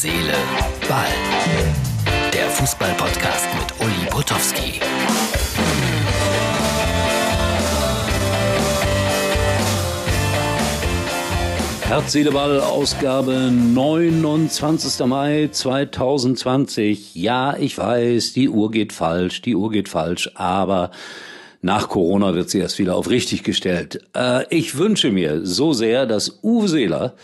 Seele, Ball. Der Fußball-Podcast mit Uli Potowski. Herz, Seele, Ball, Ausgabe 29. Mai 2020. Ja, ich weiß, die Uhr geht falsch, die Uhr geht falsch, aber nach Corona wird sie erst wieder auf richtig gestellt. Äh, ich wünsche mir so sehr, dass Uwe Seeler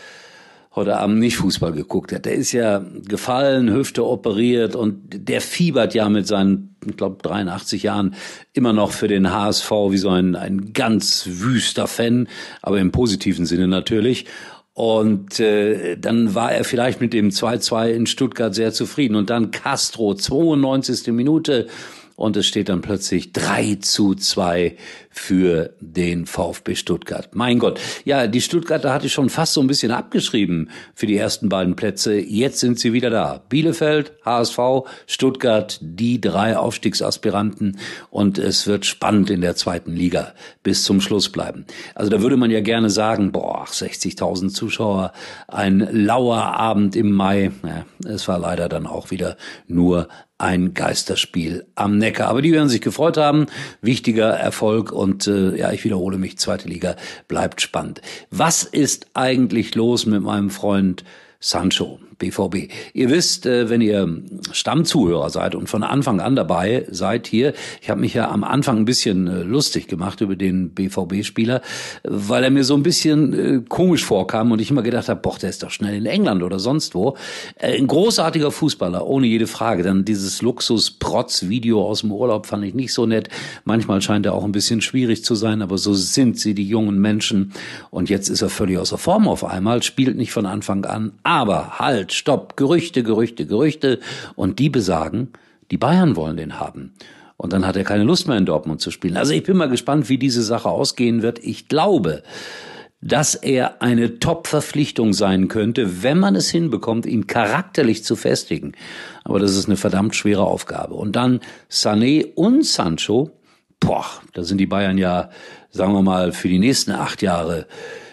heute Abend nicht Fußball geguckt hat. Der ist ja gefallen, Hüfte operiert und der fiebert ja mit seinen, ich glaube, 83 Jahren immer noch für den HSV wie so ein, ein ganz wüster Fan, aber im positiven Sinne natürlich. Und äh, dann war er vielleicht mit dem 2-2 in Stuttgart sehr zufrieden. Und dann Castro, 92. Minute, und es steht dann plötzlich 3 zu 2 für den VfB Stuttgart. Mein Gott. Ja, die Stuttgarter hatte ich schon fast so ein bisschen abgeschrieben für die ersten beiden Plätze. Jetzt sind sie wieder da. Bielefeld, HSV, Stuttgart, die drei Aufstiegsaspiranten. Und es wird spannend in der zweiten Liga bis zum Schluss bleiben. Also da würde man ja gerne sagen, boah, 60.000 Zuschauer, ein lauer Abend im Mai. Ja, es war leider dann auch wieder nur ein Geisterspiel am Neckar. Aber die werden sich gefreut haben. Wichtiger Erfolg und äh, ja, ich wiederhole mich, zweite Liga bleibt spannend. Was ist eigentlich los mit meinem Freund Sancho? BVB. Ihr wisst, äh, wenn ihr Stammzuhörer seid und von Anfang an dabei seid hier, ich habe mich ja am Anfang ein bisschen äh, lustig gemacht über den BVB-Spieler, weil er mir so ein bisschen äh, komisch vorkam und ich immer gedacht habe, boah, der ist doch schnell in England oder sonst wo. Ein großartiger Fußballer, ohne jede Frage. Dann dieses Luxus-Protz-Video aus dem Urlaub fand ich nicht so nett. Manchmal scheint er auch ein bisschen schwierig zu sein, aber so sind sie, die jungen Menschen. Und jetzt ist er völlig außer Form auf einmal, spielt nicht von Anfang an, aber halt, halt, stopp, Gerüchte, Gerüchte, Gerüchte. Und die besagen, die Bayern wollen den haben. Und dann hat er keine Lust mehr in Dortmund zu spielen. Also ich bin mal gespannt, wie diese Sache ausgehen wird. Ich glaube, dass er eine Top-Verpflichtung sein könnte, wenn man es hinbekommt, ihn charakterlich zu festigen. Aber das ist eine verdammt schwere Aufgabe. Und dann Sané und Sancho, boah, da sind die Bayern ja, sagen wir mal, für die nächsten acht Jahre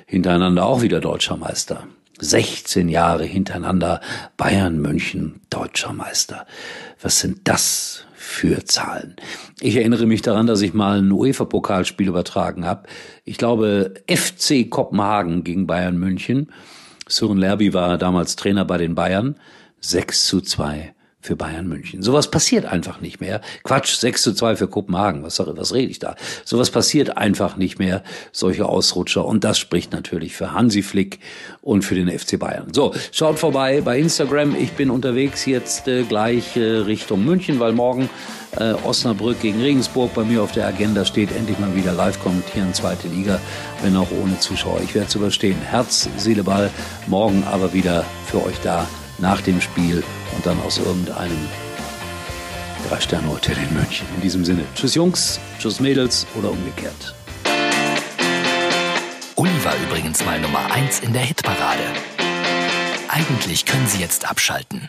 hintereinander auch wieder Deutscher Meister. 16 Jahre hintereinander Bayern München deutscher Meister. Was sind das für Zahlen? Ich erinnere mich daran, dass ich mal ein UEFA-Pokalspiel übertragen habe. Ich glaube, FC Kopenhagen gegen Bayern München. Sören Lerby war damals Trainer bei den Bayern. 6 zu 2 für Bayern München. Sowas passiert einfach nicht mehr. Quatsch, 6 zu 2 für Kopenhagen. Was, was rede ich da? Sowas passiert einfach nicht mehr, solche Ausrutscher. Und das spricht natürlich für Hansi Flick und für den FC Bayern. So, schaut vorbei bei Instagram. Ich bin unterwegs jetzt äh, gleich äh, Richtung München, weil morgen äh, Osnabrück gegen Regensburg bei mir auf der Agenda steht. Endlich mal wieder live kommentieren, zweite Liga, wenn auch ohne Zuschauer. Ich werde es überstehen. Herz, Seele, Ball. Morgen aber wieder für euch da nach dem Spiel und dann aus irgendeinem Drei-Sterne-Hotel in München. In diesem Sinne, tschüss Jungs, tschüss Mädels oder umgekehrt. Uli war übrigens mal Nummer 1 in der Hitparade. Eigentlich können Sie jetzt abschalten.